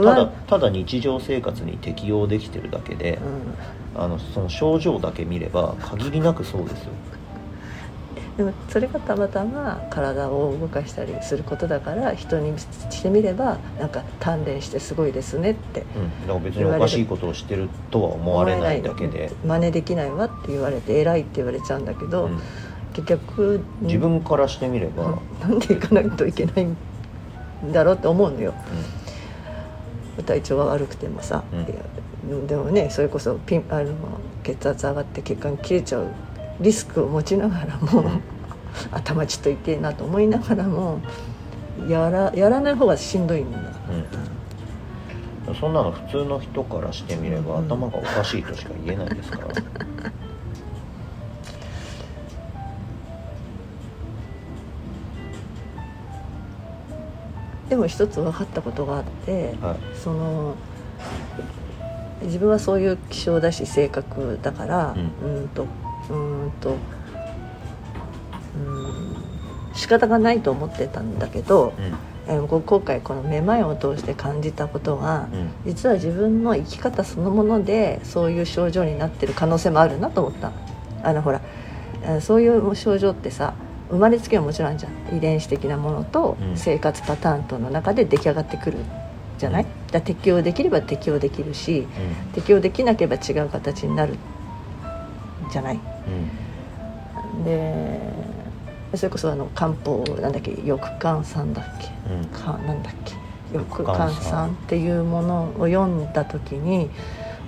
不ただ安ただ日常生活に適応できてるだけで、あのその症状だけ見れば限りなくそうですよ。でもそれがたまたま体を動かしたりすることだから人にしてみればなんか鍛錬してすごいですねってうん、だから別におかしいことをしてるとは思われないだけで、真似できないわって言われて偉いって言われちゃうんだけど、うん。結局自分からしてみれば、うん。なんで行かないといけないんだろうって思うのよ体調が悪くてもさ、うん。でもねそれこそピンあの血圧上がって血管切れちゃうリスクを持ちながらも、うん。頭ちょっと痛いなと思いながらもやらやらない方がしんどいんだ、うん。そんなの普通の人からしてみれば、うん。頭がおかしいとしか言えないですからでも一つ分かったことがあって、はい。その自分はそういう気性だし性格だから、ううん、んとうーんとうん仕方がないと思ってたんだけど、うん。えーこ今回このめまいを通して感じたことが、うん。実は自分の生き方そのものでそういう症状になってる可能性もあるなと思ったあのほらえーそういう症状ってさ生まれつきはもちろんじゃん。遺伝子的なものとうん。生活パターンとの中で出来上がってくるじゃない、うん。だ適応できれば適応できるし適応できなければ違う形になるじゃない？うん。でそれこそあの漢方なんだっけ？翼漢さんだっけ？うん。かなんだっけ？翼翼漢漢さんさんっていうものを読んだ時に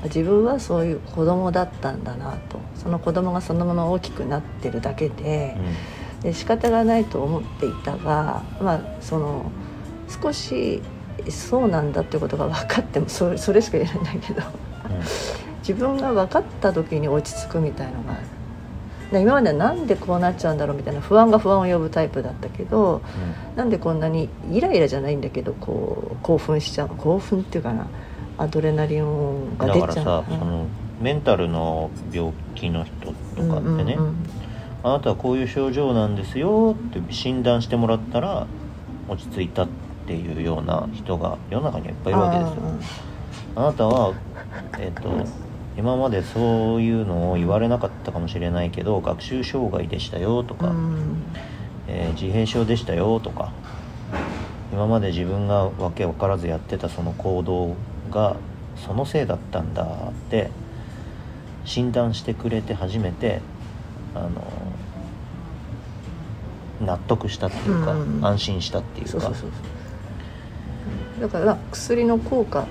自分はそういう子供だったんだなと。その子供がそのまま大きくなってるだけでで仕方がないと思っていたがまあその少しそうなんだってことが分かってもそれそれしか言えないんだけど自分が分かった時に落ち着くみたいのがある。で今まではなんでこうなっちゃうんだろうみたいな不安が不安を呼ぶタイプだったけどなんでこんなにイライラじゃないんだけどこう興奮しちゃう興奮っていうかなアドレナリンがだ出ちゃう。からさ、そのメンタルの病気の人とかってね、うんうんうんあなたはこういう症状なんですよって診断してもらったら落ち着いたっていうような人が世の中にはいっぱいいるわけですよ。ああなたはえっ、と今までそういうのを言われなかったかもしれないけど学習障害でしたよとか、ーうん。えー自閉症でしたよとか今まで自分がわけ分からずやってたその行動がそのせいだったんだって診断してくれて初めてあの納得したっていうか、うん。安心したっていうか。そうそうそう。そうだから薬の効果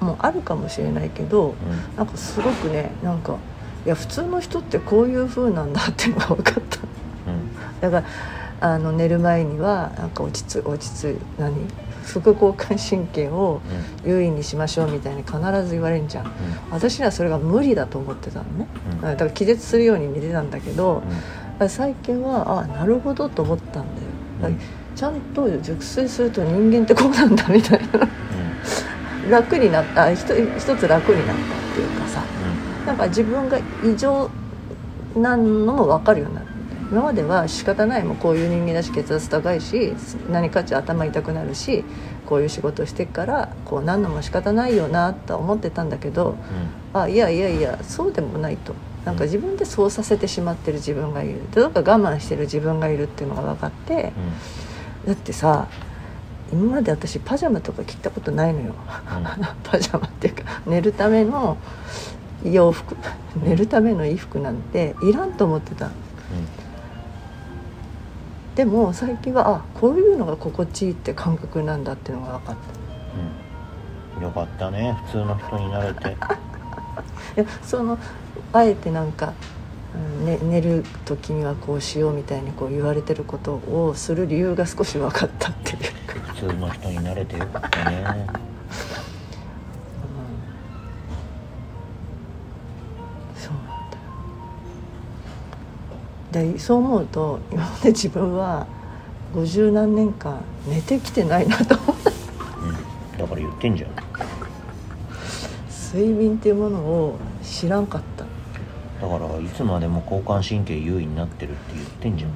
もあるかもしれないけどうん。なんかすごくねなんかいや普通の人ってこういう風なんだっていうのが 分かった。うん。だからあの寝る前にはなんか落ち着落ち着い何？副交感神経を優位にしましょうみたいに必ず言われるじゃん。私にはそれが無理だと思ってたのね。うん。だから気絶するように見てたんだけどうん最近はあなるほどと思ったんだよ。だうん。ちゃんと熟睡すると人間ってこうなんだみたいな。楽になったあ一一つ楽になったっていうかさ。なんか自分が異常なのも分かるようになる。今までは仕方ないもうこういう人間だし血圧高いし何かっちゃ頭痛くなるしこういう仕事してっからこうなんのも仕方ないよなとは思ってたんだけどあいやいやいやそうでもないとなんか自分でそうさせてしまってる自分がいる。でどっか我慢してる自分がいるっていうのが分かってだってさ今まで私パジャマとか着たことないのよ。パジャマっていうか寝るための洋服寝るための衣服なんていらんと思ってた。でも最近はあこういうのが心地いいって感覚なんだっていうのが分かっうん。よかったね普通の人になれて そのあえてなんか、うんね、寝る時にはこうしようみたいにこう言われてることをする理由が少し分かったっていうか、普通の人になれてよかったね。うん。そうなんだそう思うと今まで自分は五十何年間寝てきてないなと思ったうん。だから言ってんじゃん睡眠っていうものを知らんかった。だからいつまでも交感神経優位になってるって言ってんじゃん。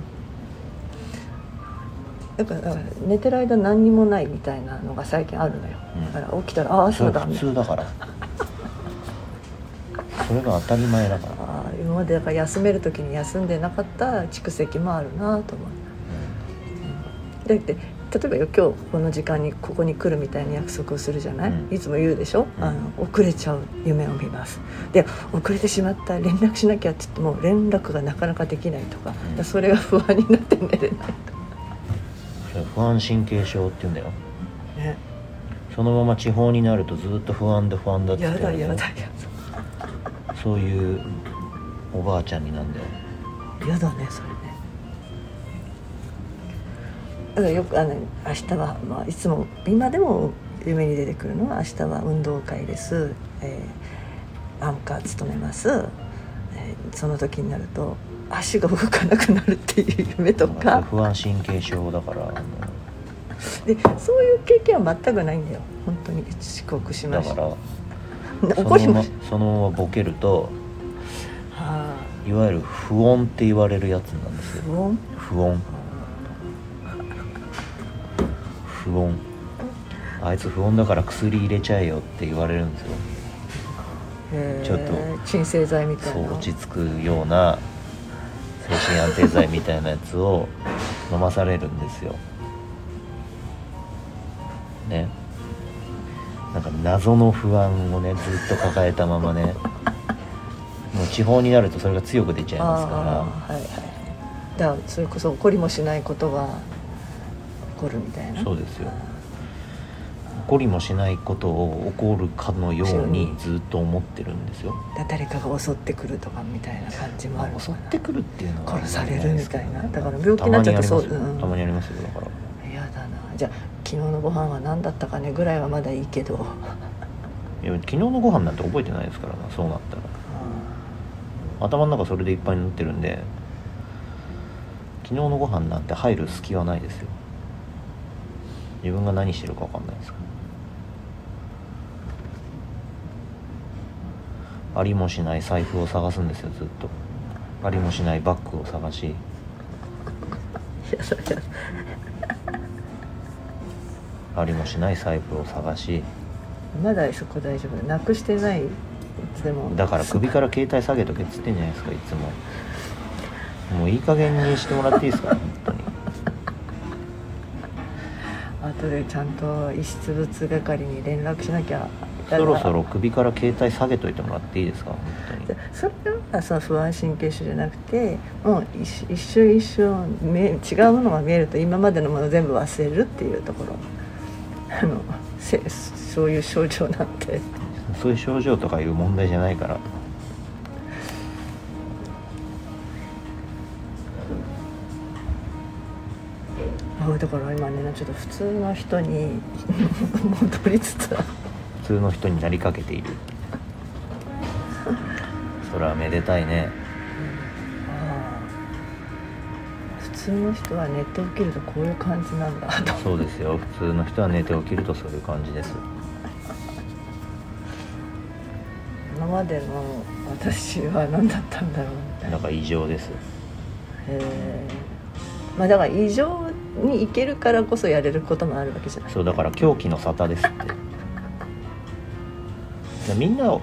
だからだから寝てる間何にもないみたいなのが最近あるのよ、うん。だから起きたらああそうだ。普通だから。それが当たり前だから、今までだから休める時に休んでなかった蓄積もあるなと思う。だって例えばよ今日この時間にここに来るみたいな約束をするじゃない、うん。いつも言うでしょ、うん。あの遅れちゃう夢を見ます。で遅れてしまった連絡しなきゃって言っても連絡がなかなかできないとか,、うん。それが不安になって寝れないと不安神経症って言うんだよ。かね。そのまま地方になるとずっと不安で不安だって言やだやだやそういうおばあちゃんになんだよ。だやだねそれねだからよくあの明日は、まあ、いつも今でも夢に出てくるのは明日は運動会です、えーアンカー務めます、えーその時になると足が動かなくなるっていう夢とか。不安神経症だからでそういう経験は全くないんだよ。本当に遅刻しました。だからそ 怒りましのままそのままボケるとたはあ。いわゆる不穏って言われるやつなんですよ。不穏？不穏不穏。あいつ不穏だから薬入れちゃえよって言われるんですよ。ちょっと。鎮静剤みたいな。落ち着くような精神安定剤みたいなやつを飲まされるんですよ。ね。なんか謎の不安をねずっと抱えたままね。もう地方になるとそれが強く出ちゃいますかああはいはい。だからそれこそ怒りもしないことが起こるみたいな。らそうですよ。怒りもしないことを起こるかのようにずっと思ってるんですよ、だ誰かが襲ってくるとかみたいな感じもある襲ってくるっていうのは殺されるみたいな。だから病気になっちゃうとそうたまにありますよ。たまにありますよだから。嫌だな。じゃあ昨日のご飯は何だったかねぐらいはまだいいけど。いや昨日のご飯なんて覚えてないですからなそうなったら。頭の中それでいっぱいになってるんで昨日のご飯なんて入る隙はないですよ自分が何してるか分かんないですありもしない財布を探すんですよずっと。ありもしないバッグを探し。ありもしない財布を探し。まだそこ大丈夫。なくしてない。いつでも。だから首から携帯下げとけっつってんじゃないですかいつも。もういい加減にしてもらっていいですか本当に後でちゃんと遺失物係に連絡しなきゃそろそろ首から携帯下げといてもらっていいですか？本当にそれはその不安神経症じゃなくてもう一一瞬一瞬違うものが見えると今までのもの全部忘れるっていうところ。あのせそういう症状なんてそういう症状とかいう問題じゃないからだから今ねちょっと普通の人に 戻りつつある。普通の人になりかけている。それはめでたいね。普通の人は寝て起きるとこういう感じなんだと。そうですよ。普通の人は寝て起きるとそういう感じです。今までの私は何だったんだろうみたいな。だから異常です。へえまあだから異常にいけるからこそやれることもあるわけじゃない。そうだから狂気の沙汰ですって。でみんな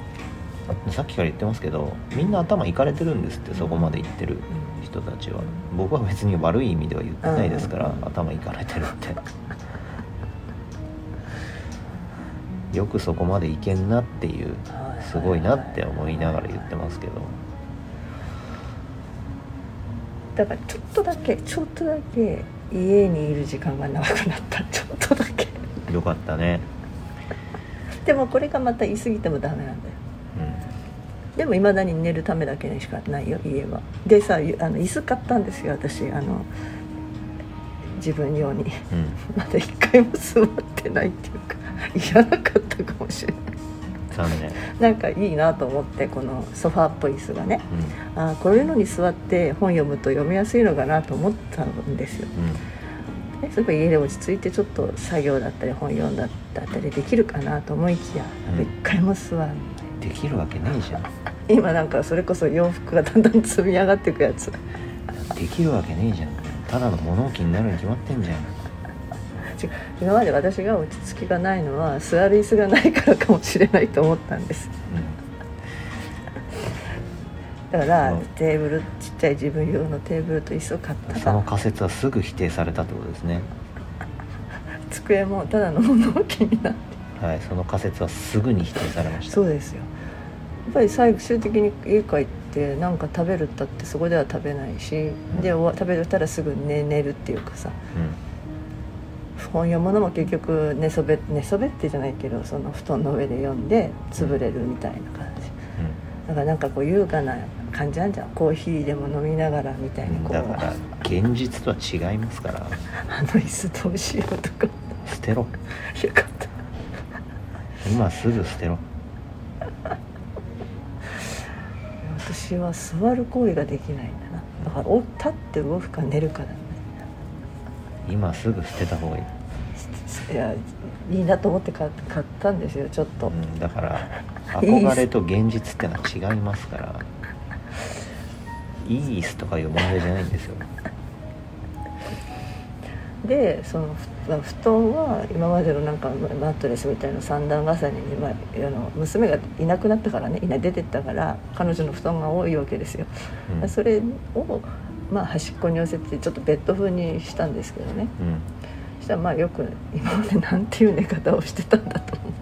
さっきから言ってますけどみんな頭いかれてるんですってそこまで言ってる人たちは。僕は別に悪い意味では言ってないですからうん。頭いかれてるって。よくそこまでいけんなっていうはい。すごいなって思いながら言ってますけど。だからちょっとだけちょっとだけ家にいる時間が長くなった。ちょっとだけ。よかったね。でもこれがまた言い過ぎてもダメなんだよ。うでもいまだに寝るためだけにしかないよ家は。でさあの椅子買ったんですよ私。あの自分用に。んうん。まだ一回も座ってないっていうか いらなかったかもしれない残念。なんかいいなと思ってこのソファーっぽい椅子がね。うん。あーこういうのに座って本読むと読みやすいのかなと思ったんですよ。でそれから家で落ち着いてちょっと作業だったり本読んだったりできるかなと思いきやうん一回も座らない、うんできるわけないじゃん今なんかそれこそ洋服がだんだん積み上がっていくやつできるわけねえじゃんただの物置になるに決まってんじゃん違う。今まで私が落ち着きがないのは座る椅子がないからかもしれないと思ったんです。だから、うんテーブルちっちゃい自分用のテーブルと椅子を買っうん、た。そのら仮説はすぐ否定されたってことですね。机もただの物置になって。はいその仮説はすぐに否定されました。そうですよ。やっぱり最終的に家帰って何か食べるったってそこでは食べないし、ん。で食べたらすぐ寝寝るっていうかさ本読むのも結局寝そべ寝そべってじゃないけどその布団の上で読んで潰れるみたいな感じ。だからなんかこう優雅な感じなんじゃん。コーヒーでも飲みながらみたいにうん、こう。だから現実とは違いますから。あの椅子どうしようとか。捨てろ。よかった。今すぐ捨てろ。私は座る行為ができないんだな。だからお立って動くか寝るかだね今すぐ捨てた方がいい、いやいいなと思って買買ったんですよちょっと、うん、だから 憧れと現実ってのは違いますから。いい椅子とかいう問題じゃないんですよ。でその布団は今までのなんかマットレスみたいな三段重ねに、まあ、あの娘がいなくなったからねいな出てったから彼女の布団が多いわけですよ、うん。それを、まあ、端っこに寄せてちょっとベッド風にしたんですけどね。うん。そしたらまあよく今までなんていう寝方をしてたんだと思う。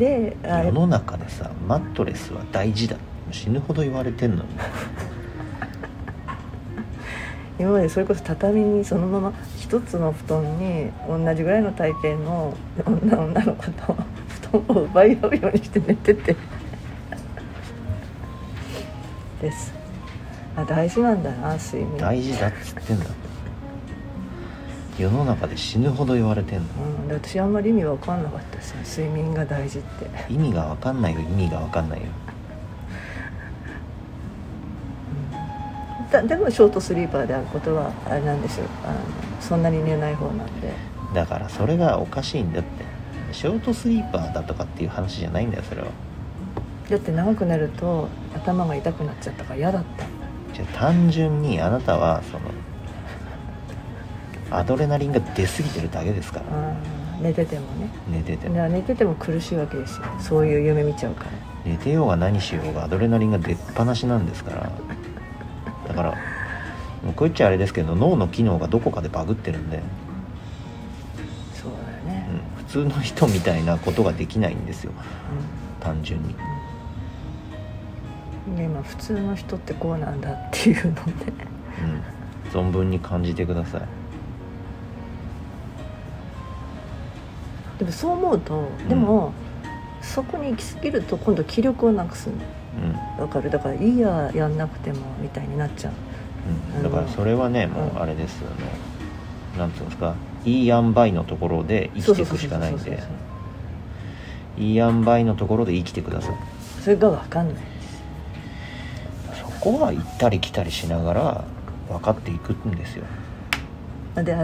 であれ。世の中でさマットレスは大事だ。死ぬほど言われてんのに。今までそれこそ畳にそのまま一つの布団に同じぐらいの体型の女女の子と布団を奪い合うようにして寝ててです。あ大事なんだな睡眠。大事だっつってんだ。世の中で死ぬほど言われてんの。うん、で私あんまり意味わかんなかったですよ。睡眠が大事って。意味が分かんないよ。意味が分かんないよ。だでもショートスリーパーであることはあれなんですよ。あのそんなに寝ない方なんで。だからそれがおかしいんだって。ショートスリーパーだとかっていう話じゃないんだよそれはだって長く寝ると頭が痛くなっちゃったから嫌だった。じゃあ単純にあなたはそのアドレナリンが出過ぎてるだけですから。あー寝ててもね。寝てても。だから寝てても苦しいわけですよ。そういう夢見ちゃうから。寝てようが何しようがアドレナリンが出っ放しなんですから。だからもうこう言っちゃあれですけど脳の機能がどこかでバグってるんで、そうだよね。うん、普通の人みたいなことができないんですよ。単純にうんで今普通の人ってこうなんだっていうので。うん。存分に感じてください。でもそう思うとん。でも、そこに行き過ぎると今度気力をなくすの。うん。わかる？だからいいややんなくてもみたいになっちゃう。うん、だからそれはねもうあれですあのなんていうんですか？いい塩梅のところで生きていくしかないんで。いい塩梅のところで生きてください。それが分かんない。そこは行ったり来たりしながら分かっていくんですよ。で